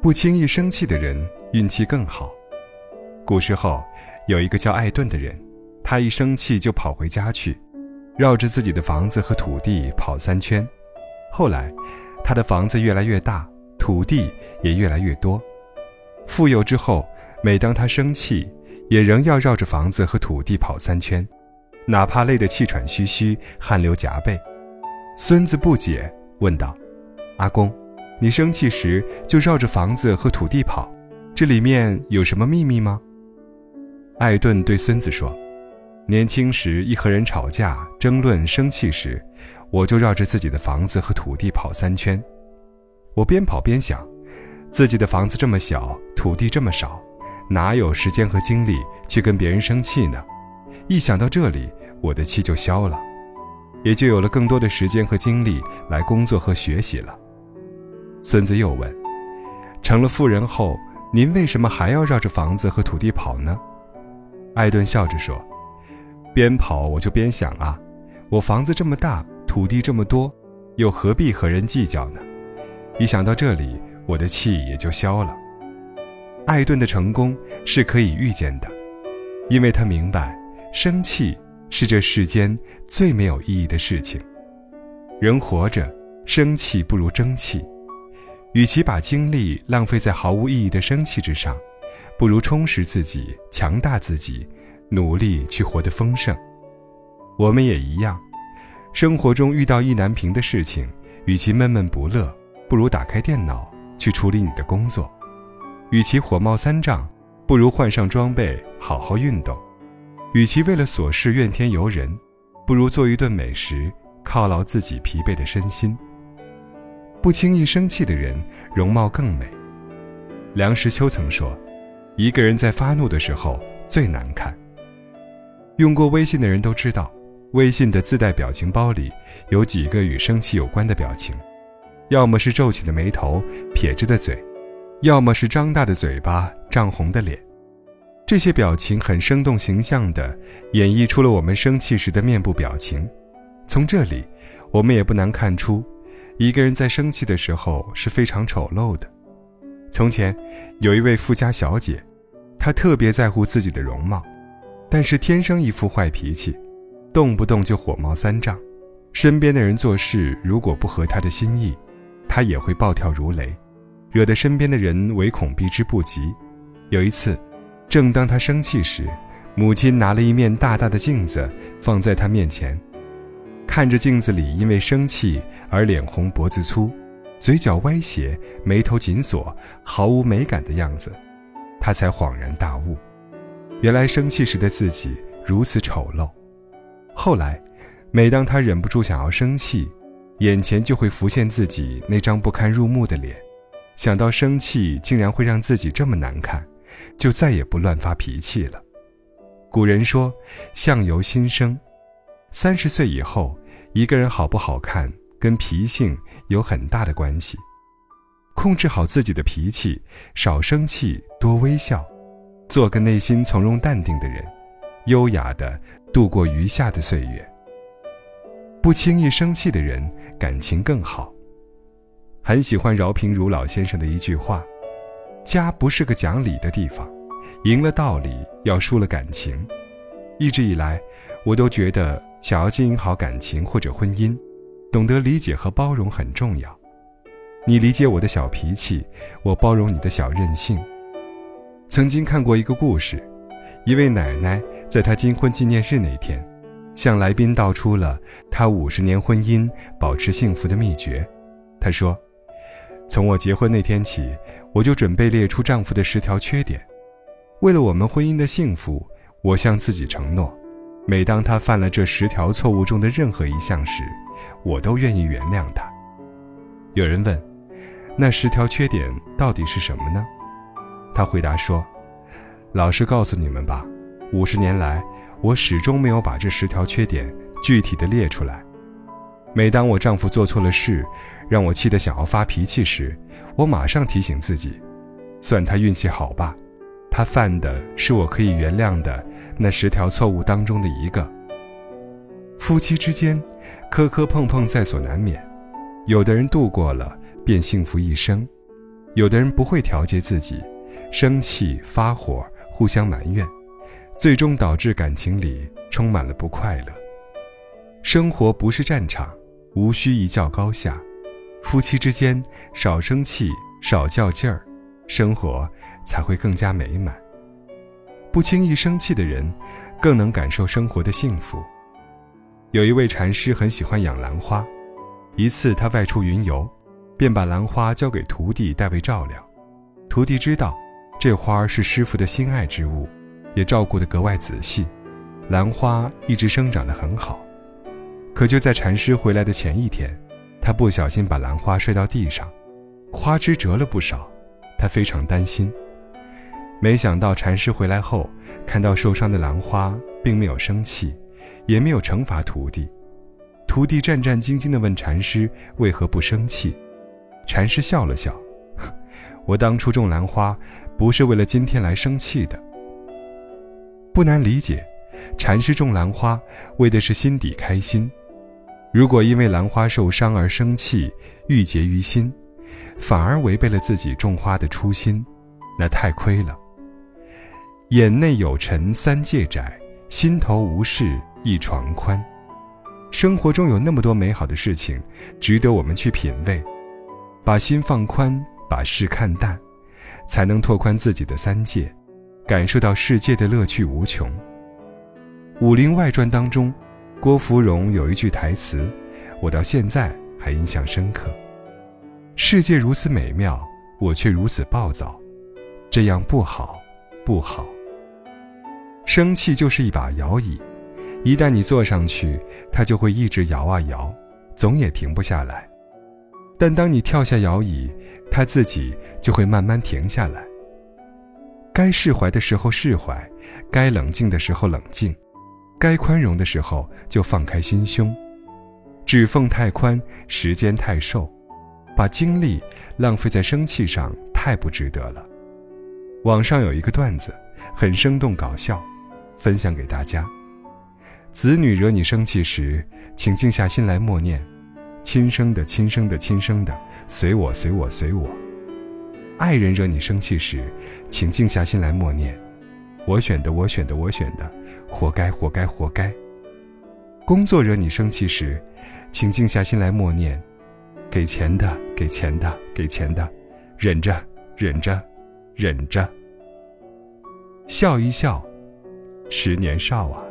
不轻易生气的人运气更好。古时候，有一个叫艾顿的人，他一生气就跑回家去，绕着自己的房子和土地跑三圈。后来，他的房子越来越大，土地也越来越多。富有之后，每当他生气，也仍要绕着房子和土地跑三圈，哪怕累得气喘吁吁、汗流浃背。孙子不解，问道：“阿公。”你生气时就绕着房子和土地跑，这里面有什么秘密吗？艾顿对孙子说：“年轻时一和人吵架、争论、生气时，我就绕着自己的房子和土地跑三圈。我边跑边想，自己的房子这么小，土地这么少，哪有时间和精力去跟别人生气呢？一想到这里，我的气就消了，也就有了更多的时间和精力来工作和学习了。”孙子又问：“成了富人后，您为什么还要绕着房子和土地跑呢？”艾顿笑着说：“边跑我就边想啊，我房子这么大，土地这么多，又何必和人计较呢？一想到这里，我的气也就消了。”艾顿的成功是可以预见的，因为他明白，生气是这世间最没有意义的事情。人活着，生气不如争气。与其把精力浪费在毫无意义的生气之上，不如充实自己、强大自己，努力去活得丰盛。我们也一样，生活中遇到意难平的事情，与其闷闷不乐，不如打开电脑去处理你的工作；与其火冒三丈，不如换上装备好好运动；与其为了琐事怨天尤人，不如做一顿美食犒劳自己疲惫的身心。不轻易生气的人，容貌更美。梁实秋曾说：“一个人在发怒的时候最难看。”用过微信的人都知道，微信的自带表情包里有几个与生气有关的表情，要么是皱起的眉头、撇着的嘴，要么是张大的嘴巴、涨红的脸。这些表情很生动形象地演绎出了我们生气时的面部表情。从这里，我们也不难看出。一个人在生气的时候是非常丑陋的。从前，有一位富家小姐，她特别在乎自己的容貌，但是天生一副坏脾气，动不动就火冒三丈。身边的人做事如果不合她的心意，她也会暴跳如雷，惹得身边的人唯恐避之不及。有一次，正当她生气时，母亲拿了一面大大的镜子放在她面前。看着镜子里因为生气而脸红脖子粗、嘴角歪斜、眉头紧锁、毫无美感的样子，他才恍然大悟，原来生气时的自己如此丑陋。后来，每当他忍不住想要生气，眼前就会浮现自己那张不堪入目的脸，想到生气竟然会让自己这么难看，就再也不乱发脾气了。古人说：“相由心生。”三十岁以后，一个人好不好看，跟脾性有很大的关系。控制好自己的脾气，少生气，多微笑，做个内心从容淡定的人，优雅的度过余下的岁月。不轻易生气的人，感情更好。很喜欢饶平如老先生的一句话：“家不是个讲理的地方，赢了道理，要输了感情。”一直以来，我都觉得。想要经营好感情或者婚姻，懂得理解和包容很重要。你理解我的小脾气，我包容你的小任性。曾经看过一个故事，一位奶奶在她金婚纪念日那天，向来宾道出了她五十年婚姻保持幸福的秘诀。她说：“从我结婚那天起，我就准备列出丈夫的十条缺点。为了我们婚姻的幸福，我向自己承诺。”每当他犯了这十条错误中的任何一项时，我都愿意原谅他。有人问：“那十条缺点到底是什么呢？”他回答说：“老实告诉你们吧，五十年来，我始终没有把这十条缺点具体的列出来。每当我丈夫做错了事，让我气得想要发脾气时，我马上提醒自己：算他运气好吧，他犯的是我可以原谅的。”那十条错误当中的一个。夫妻之间，磕磕碰碰在所难免，有的人度过了便幸福一生，有的人不会调节自己，生气发火，互相埋怨，最终导致感情里充满了不快乐。生活不是战场，无需一较高下。夫妻之间少生气，少较劲儿，生活才会更加美满。不轻易生气的人，更能感受生活的幸福。有一位禅师很喜欢养兰花，一次他外出云游，便把兰花交给徒弟代为照料。徒弟知道这花是师傅的心爱之物，也照顾得格外仔细，兰花一直生长得很好。可就在禅师回来的前一天，他不小心把兰花摔到地上，花枝折了不少，他非常担心。没想到禅师回来后，看到受伤的兰花，并没有生气。也没有惩罚徒弟，徒弟战战兢兢地问禅师为何不生气，禅师笑了笑：“我当初种兰花，不是为了今天来生气的。”不难理解，禅师种兰花为的是心底开心。如果因为兰花受伤而生气，郁结于心，反而违背了自己种花的初心，那太亏了。眼内有尘三界窄，心头无事。一床宽，生活中有那么多美好的事情，值得我们去品味。把心放宽，把事看淡，才能拓宽自己的三界，感受到世界的乐趣无穷。《武林外传》当中，郭芙蓉有一句台词，我到现在还印象深刻：“世界如此美妙，我却如此暴躁，这样不好，不好。”生气就是一把摇椅。一旦你坐上去，它就会一直摇啊摇，总也停不下来。但当你跳下摇椅，它自己就会慢慢停下来。该释怀的时候释怀，该冷静的时候冷静，该宽容的时候就放开心胸。指缝太宽，时间太瘦，把精力浪费在生气上太不值得了。网上有一个段子，很生动搞笑，分享给大家。子女惹你生气时，请静下心来默念：“亲生的，亲生的，亲生的，随我，随我，随我。”爱人惹你生气时，请静下心来默念：“我选的，我选的，我选的，活该，活该，活该。”工作惹你生气时，请静下心来默念：“给钱的，给钱的，给钱的，忍着，忍着，忍着。”笑一笑，十年少啊。